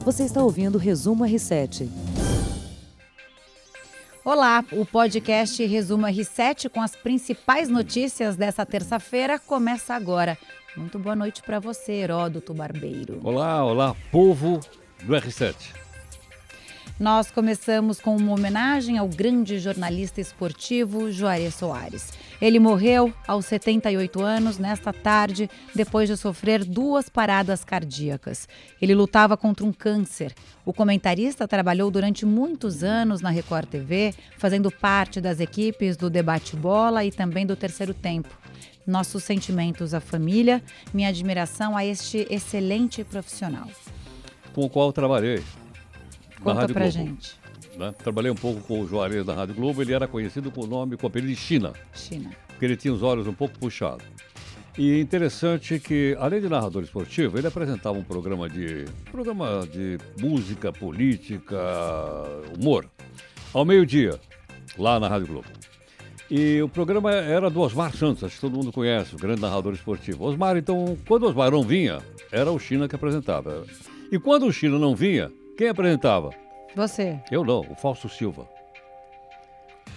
Você está ouvindo o Resumo R7. Olá, o podcast Resumo R7 com as principais notícias dessa terça-feira começa agora. Muito boa noite para você, Heródoto Barbeiro. Olá, olá, povo do R7. Nós começamos com uma homenagem ao grande jornalista esportivo Juarez Soares. Ele morreu aos 78 anos nesta tarde, depois de sofrer duas paradas cardíacas. Ele lutava contra um câncer. O comentarista trabalhou durante muitos anos na Record TV, fazendo parte das equipes do Debate Bola e também do Terceiro Tempo. Nossos sentimentos à família, minha admiração a este excelente profissional. Com o qual trabalhei. Conta Rádio pra Globo, gente. né? Trabalhei um pouco com o Juarez da Rádio Globo, ele era conhecido com o nome, com o apelido de China, China. porque ele tinha os olhos um pouco puxados. E interessante que, além de narrador esportivo, ele apresentava um programa de programa de música, política, humor, ao meio-dia, lá na Rádio Globo. E o programa era do Osmar Santos, acho que todo mundo conhece, o grande narrador esportivo. Osmar, então, quando o Osmar não vinha, era o China que apresentava. E quando o China não vinha, quem apresentava? Você. Eu não, o Fausto Silva.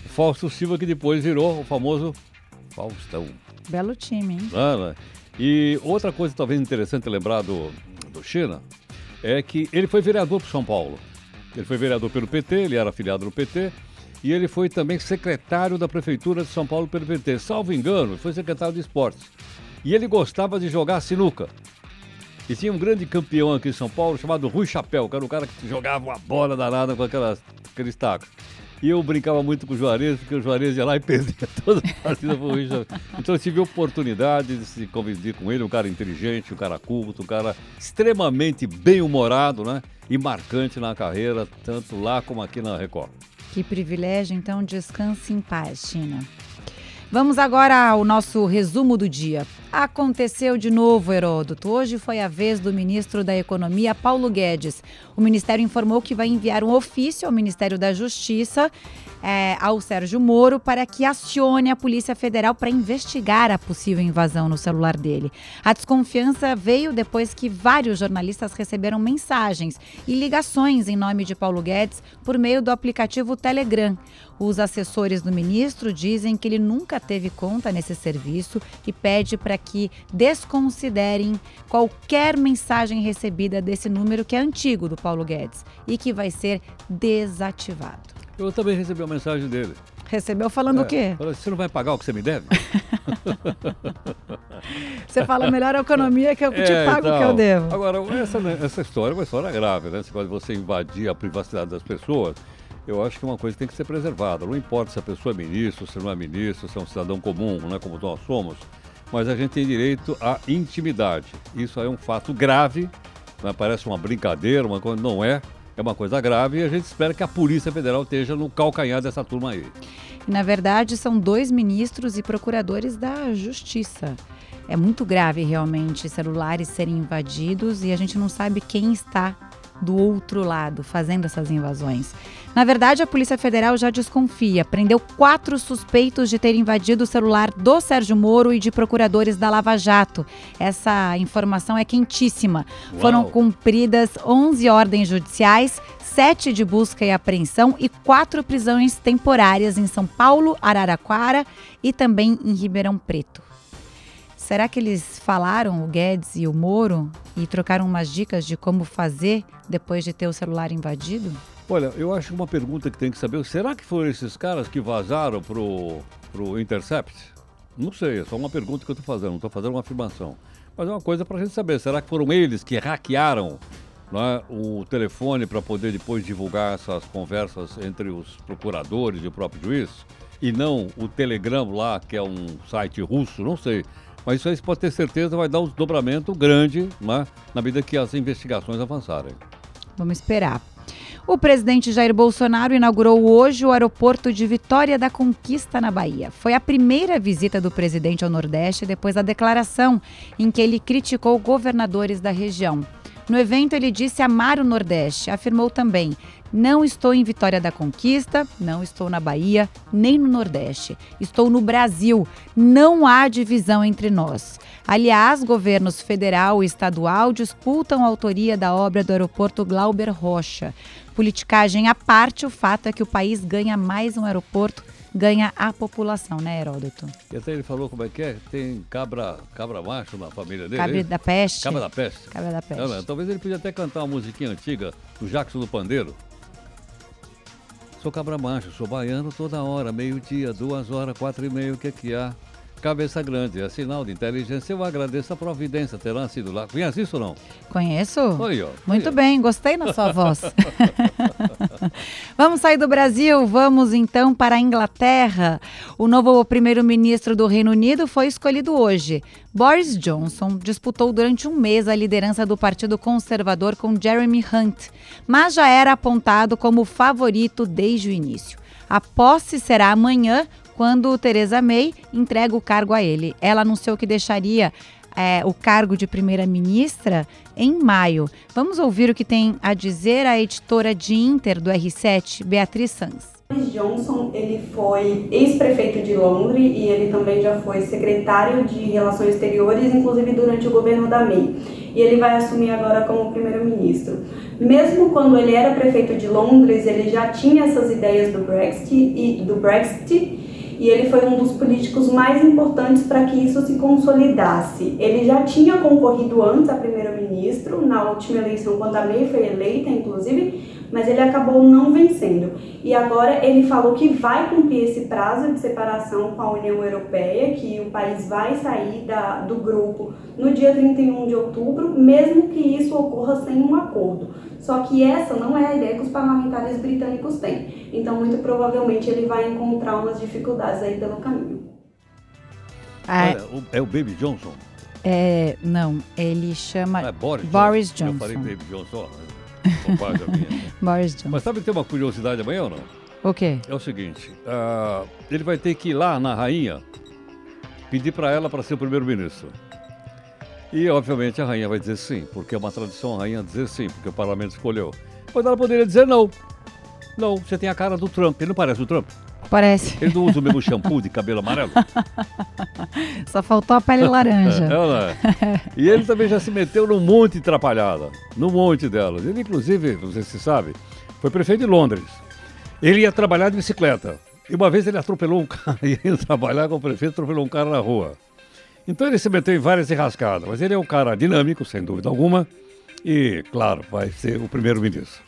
O Fausto Silva que depois virou o famoso Faustão. Belo time, hein? né, né? E outra coisa talvez interessante lembrar do, do China é que ele foi vereador por São Paulo. Ele foi vereador pelo PT, ele era afiliado no PT, e ele foi também secretário da Prefeitura de São Paulo pelo PT. Salvo engano, foi secretário de esportes. E ele gostava de jogar sinuca. E tinha um grande campeão aqui em São Paulo chamado Rui Chapéu, que era um cara que jogava uma bola danada com aquelas, aqueles tacos. E eu brincava muito com o Juarez, porque o Juarez ia lá e perdia toda a partida pro Rui Chapéu. Então eu tive a oportunidade de se conviver com ele, um cara inteligente, um cara culto, um cara extremamente bem-humorado, né? E marcante na carreira, tanto lá como aqui na Record. Que privilégio, então descanse em paz, China. Vamos agora ao nosso resumo do dia. Aconteceu de novo, Heródoto. Hoje foi a vez do ministro da Economia, Paulo Guedes. O ministério informou que vai enviar um ofício ao Ministério da Justiça, é, ao Sérgio Moro, para que acione a Polícia Federal para investigar a possível invasão no celular dele. A desconfiança veio depois que vários jornalistas receberam mensagens e ligações em nome de Paulo Guedes por meio do aplicativo Telegram. Os assessores do ministro dizem que ele nunca teve conta nesse serviço e pede para que desconsiderem qualquer mensagem recebida desse número que é antigo do Paulo Guedes e que vai ser desativado. Eu também recebi uma mensagem dele. Recebeu falando o quê? Falou, Você não vai pagar o que você me deve? Você fala melhor a economia que eu te É, pago o que eu então. devo. Agora, essa, essa história é uma história grave, né? De você invadir a privacidade das pessoas, eu acho que é uma coisa tem que ser preservada. Não importa se a pessoa é ministro, se não é ministro, se é um cidadão comum, né, como nós somos, mas a gente tem direito à intimidade. Isso é um fato grave, né? parece uma brincadeira, uma coisa, não é. É uma coisa grave e a gente espera que a Polícia Federal esteja no calcanhar dessa turma aí. Na verdade, são dois ministros e procuradores da Justiça. É muito grave realmente celulares serem invadidos e a gente não sabe quem está do outro lado fazendo essas invasões. Na verdade, a Polícia Federal já desconfia. Prendeu quatro suspeitos de ter invadido o celular do Sérgio Moro e de procuradores da Lava Jato. Essa informação é quentíssima. Uau. Foram cumpridas 11 ordens judiciais, sete de busca e apreensão e quatro prisões temporárias em São Paulo, Araraquara e também em Ribeirão Preto. Será que eles falaram, o Guedes e o Moro, e trocaram umas dicas de como fazer depois de ter o celular invadido? Olha, eu acho uma pergunta que tem que saber, será que foram esses caras que vazaram pro, pro Intercept? Não sei, é só uma pergunta que eu estou fazendo, não estou fazendo uma afirmação. Mas é uma coisa para a gente saber, será que foram eles que hackearam né, o telefone para poder depois divulgar essas conversas entre os procuradores e o próprio juiz? E não o Telegram lá, que é um site russo, não sei. Mas isso aí você pode ter certeza vai dar um desdobramento grande né, na medida que as investigações avançarem. Vamos esperar. O presidente Jair Bolsonaro inaugurou hoje o aeroporto de Vitória da Conquista, na Bahia. Foi a primeira visita do presidente ao Nordeste depois da declaração em que ele criticou governadores da região. No evento, ele disse amar o Nordeste. Afirmou também: não estou em Vitória da Conquista, não estou na Bahia, nem no Nordeste. Estou no Brasil. Não há divisão entre nós. Aliás, governos federal e estadual disputam a autoria da obra do aeroporto Glauber Rocha. Politicagem à parte, o fato é que o país ganha mais um aeroporto ganha a população, né, Heródoto? E até ele falou como é que é? Tem cabra, cabra macho na família dele? Cabra da peste. Cabra da peste. Cabra da peste. Não, talvez ele podia até cantar uma musiquinha antiga do Jackson do Pandeiro. Sou cabra macho, sou baiano toda hora, meio-dia, duas horas, quatro e meio, o que é que há? Cabeça grande, é sinal de inteligência. Eu agradeço a providência, terá sido lá. Conhece isso ou não? Conheço. Oi, ó. Muito Oi, ó. bem, gostei da sua voz. vamos sair do Brasil, vamos então para a Inglaterra. O novo primeiro-ministro do Reino Unido foi escolhido hoje. Boris Johnson disputou durante um mês a liderança do Partido Conservador com Jeremy Hunt, mas já era apontado como favorito desde o início. A posse será amanhã, quando Theresa May entrega o cargo a ele. Ela anunciou que deixaria é, o cargo de primeira-ministra em maio. Vamos ouvir o que tem a dizer a editora de Inter do R7, Beatriz Sanz. Johnson ele foi ex-prefeito de Londres e ele também já foi secretário de Relações Exteriores, inclusive durante o governo da May. E ele vai assumir agora como primeiro-ministro. Mesmo quando ele era prefeito de Londres, ele já tinha essas ideias do Brexit e do Brexit e ele foi um dos políticos mais importantes para que isso se consolidasse. Ele já tinha concorrido antes a primeiro-ministro, na última eleição, quando a May foi eleita, inclusive, mas ele acabou não vencendo. E agora ele falou que vai cumprir esse prazo de separação com a União Europeia, que o país vai sair da, do grupo no dia 31 de outubro, mesmo que isso ocorra sem um acordo. Só que essa não é a ideia que os parlamentares britânicos têm. Então, muito provavelmente, ele vai encontrar umas dificuldades aí pelo caminho. Ah, o- é o Baby Johnson? é, não, ele chama é Boris, Boris Eu Johnson. falei Baby Johnson. Bobagem minha. Boris Johnson. Mas sabe que tem uma curiosidade amanhã ou não? O quê? É o seguinte, ah, ele vai ter que ir lá na rainha pedir para ela para ser o primeiro-ministro. E, obviamente, a rainha vai dizer sim, porque é uma tradição a rainha dizer sim, porque o parlamento escolheu. Mas ela poderia dizer não. Não, você tem a cara do Trump. Ele não parece o Trump? Parece. Ele não usa o mesmo shampoo de cabelo amarelo? Só faltou a pele laranja. É, é. E ele também já se meteu num monte de atrapalhada. Num monte delas. Ele, inclusive, não sei se sabe, foi prefeito de Londres. Ele ia trabalhar de bicicleta. E uma vez ele atropelou um cara, ia trabalhar como prefeito, atropelou um cara na rua. Então ele se meteu em várias enrascadas. Mas ele é um cara dinâmico, sem dúvida alguma. E, claro, vai ser o primeiro-ministro.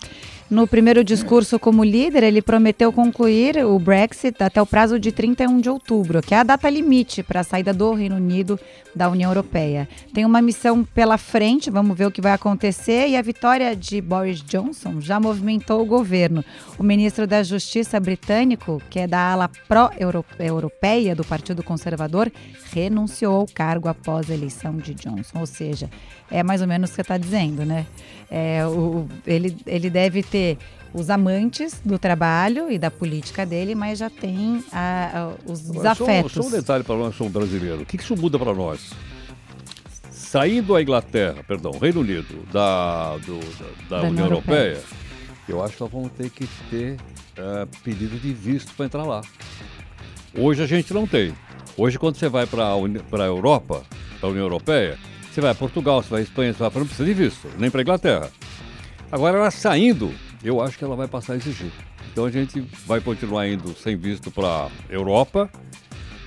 No primeiro discurso como líder, ele prometeu concluir o Brexit até o prazo de 31 de outubro, que é a data limite para a saída do Reino Unido da União Europeia. Tem uma missão pela frente, vamos ver o que vai acontecer, e a vitória de Boris Johnson já movimentou o governo. O ministro da Justiça britânico, que é da ala pró-europeia do Partido Conservador, renunciou ao cargo após a eleição de Johnson. Ou seja, é mais ou menos o que você está dizendo, né? É, o, ele, ele deve ter os amantes do trabalho e da política dele, mas já tem a- a- os Agora, só, desafetos. só um detalhe para nós, que somos brasileiros. O que que isso muda para nós? Saindo a Inglaterra, perdão, Reino Unido, da, do- da, da Da União Europeia. Europeia, eu acho que nós vamos ter que ter eh, pedido de visto para entrar lá. Hoje a gente não tem. Hoje, quando você vai para a Europa, para a União Europeia, você vai a Portugal, você vai à Espanha, você vai para não precisa de visto, nem para a Inglaterra. Agora, ela saindo, eu acho que ela vai passar a exigir. Então a gente vai continuar indo sem visto para Europa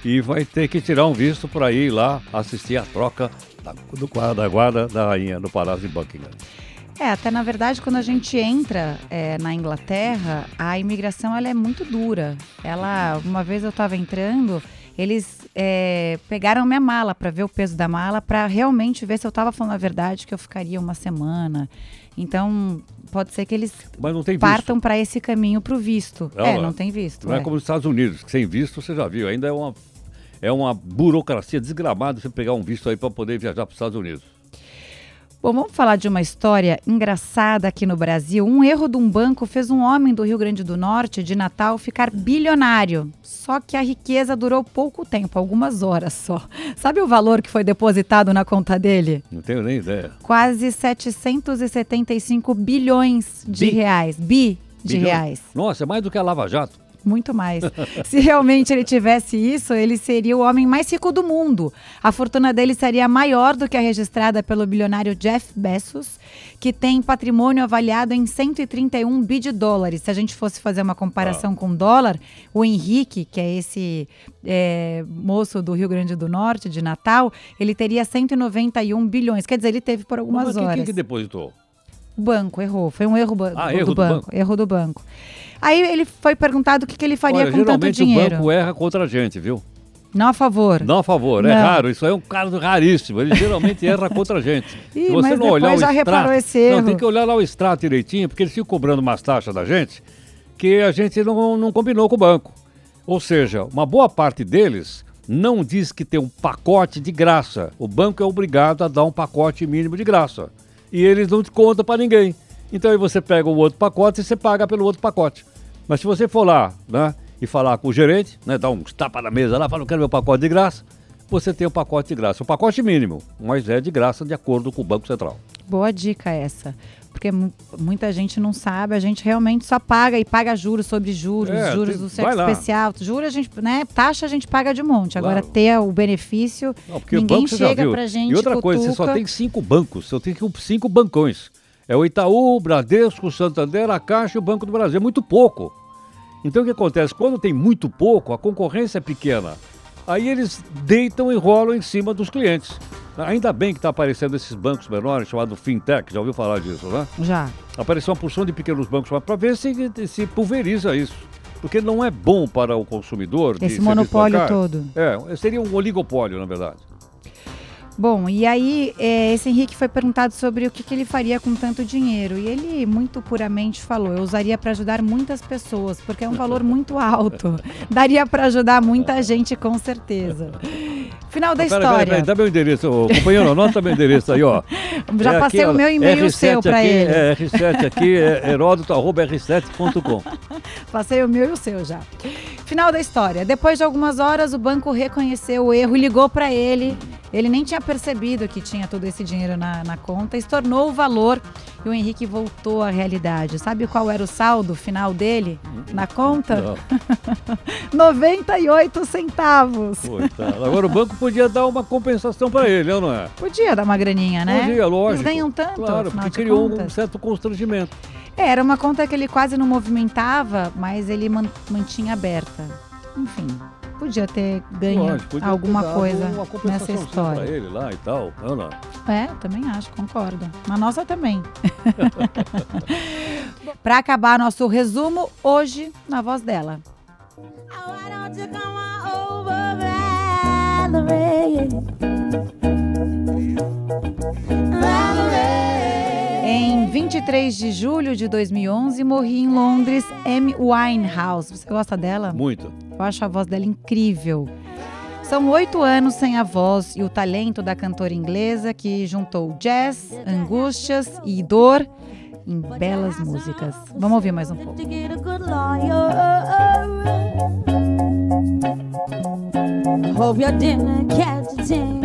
e vai ter que tirar um visto para ir lá assistir a troca da, do quadro da guarda da rainha no Palácio de Buckingham. É, até na verdade, quando a gente entra é, na Inglaterra, a imigração ela é muito dura. Ela, uma vez eu estava entrando, eles é, pegaram minha mala para ver o peso da mala, para realmente ver se eu estava falando a verdade, que eu ficaria uma semana. Então, pode ser que eles Mas não tem visto. partam para esse caminho para o visto. Não, é, não. não tem visto. Não é é. como nos Estados Unidos, que sem visto você já viu, ainda é uma, é uma burocracia desgramada você pegar um visto aí para poder viajar para os Estados Unidos. Bom, vamos falar de uma história engraçada aqui no Brasil. Um erro de um banco fez um homem do Rio Grande do Norte, de Natal, ficar bilionário. Só que a riqueza durou pouco tempo, algumas horas só. Sabe o valor que foi depositado na conta dele? Não tenho nem ideia. Quase 775 bilhões de Bi? reais. Bi de Bilhões. reais. Nossa, é mais do que a Lava Jato. Muito mais. Se realmente ele tivesse isso, ele seria o homem mais rico do mundo. A fortuna dele seria maior do que a registrada pelo bilionário Jeff Bezos, que tem patrimônio avaliado em 131 bi de dólares. Se a gente fosse fazer uma comparação com dólar, o Henrique, que é esse é, moço do Rio Grande do Norte, de Natal, ele teria 191 bilhões. Quer dizer, ele teve por algumas Mas horas. quem que depositou? O banco errou. Foi um erro ba- Ah, do, erro do banco. banco. Erro do banco. Aí ele foi perguntado o que, que ele faria Olha, com tanto geralmente o dinheiro. banco erra contra a gente, viu? Não a favor. Não a favor, é Não. raro. Isso aí é um caso raríssimo. Ele geralmente erra contra a gente. Ih, Se você não olhar o já extrato, reparou esse erro. Não, tem que olhar lá o extrato direitinho, porque eles ficam cobrando umas taxas da gente que a gente não, não combinou com o banco. Ou seja, uma boa parte deles não diz que tem um pacote de graça. O banco é obrigado a dar um pacote mínimo de graça. E eles não te contam para ninguém. Então aí você pega o outro pacote e você paga pelo outro pacote. Mas se você for lá, né, e falar com o gerente, né, dar uns tapas na mesa lá, falar, eu quero meu pacote de graça, você tem o pacote de graça. O pacote mínimo, mas é de graça de acordo com o Banco Central. Boa dica essa. Porque mu- muita gente não sabe, a gente realmente só paga e paga juros sobre juros, É, juros tem- do lá. especial. Juros a gente, né? Taxa a gente paga de monte. Agora Claro. ter o benefício, Não, o ninguém já chega pra gente. E outra coisa, você só cutuca. tem cinco bancos, você tem cinco bancões. É o Itaú, o Bradesco, o Santander, a Caixa e o Banco do Brasil. É muito pouco. Então o que acontece? Quando tem muito pouco, a concorrência é pequena. Aí eles deitam e rolam em cima dos clientes. Ainda bem que está aparecendo esses bancos menores, chamados fintech, já ouviu falar disso, né? Já. Apareceu uma porção de pequenos bancos para ver se, se pulveriza isso. Porque não é bom para o consumidor. Esse monopólio todo. É, seria um oligopólio, na verdade. Bom, e aí é, esse Henrique foi perguntado sobre o que, que ele faria com tanto dinheiro. E ele muito puramente falou: eu usaria para ajudar muitas pessoas, porque é um valor muito alto. Daria para ajudar muita gente, com certeza. Final da Pera, história. pera, pera, dá meu endereço, ô, companheiro, anota meu endereço aí, ó. Já É passei aqui, o meu e-mail e o R7 seu para ele. É, R7 aqui, é heródoto.r7.com. Passei o meu e o seu já. Final da história. Depois de algumas horas, o banco reconheceu o erro e ligou para ele. Ele nem tinha percebido que tinha todo esse dinheiro na, na conta, estornou o valor e o Henrique voltou à realidade. Sabe qual era o saldo final dele na conta? Não, 98 centavos. coitado. Agora o banco podia dar uma compensação para ele, não é? Podia dar uma graninha, né? Podia, lógico. Eles ganham tanto, Claro, porque criou um contas. certo constrangimento. É, era uma conta que ele quase não movimentava, mas ele man- mantinha aberta. Enfim, podia ter ganho Lógico, podia ter alguma dado coisa uma nessa história. ele lá e tal, não. É, também acho, concordo. Na nossa também. Para acabar nosso resumo, hoje, na voz dela. Why 23 de julho de 2011, morri em Londres Amy Winehouse. Você gosta dela? Muito. Eu acho a voz dela incrível. São oito anos sem a voz e o talento da cantora inglesa que juntou jazz, angústias e dor em belas músicas. Vamos ouvir mais um pouco. Hope your dinner catch a ting.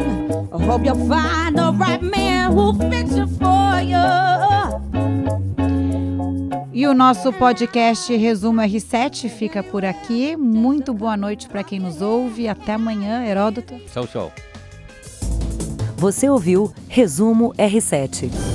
I hope you find the right man who'll fix it for you. O nosso podcast Resumo R7 fica por aqui. Muito boa noite para quem nos ouve. Até amanhã, Heródoto. Tchau, tchau. Você ouviu Resumo R7.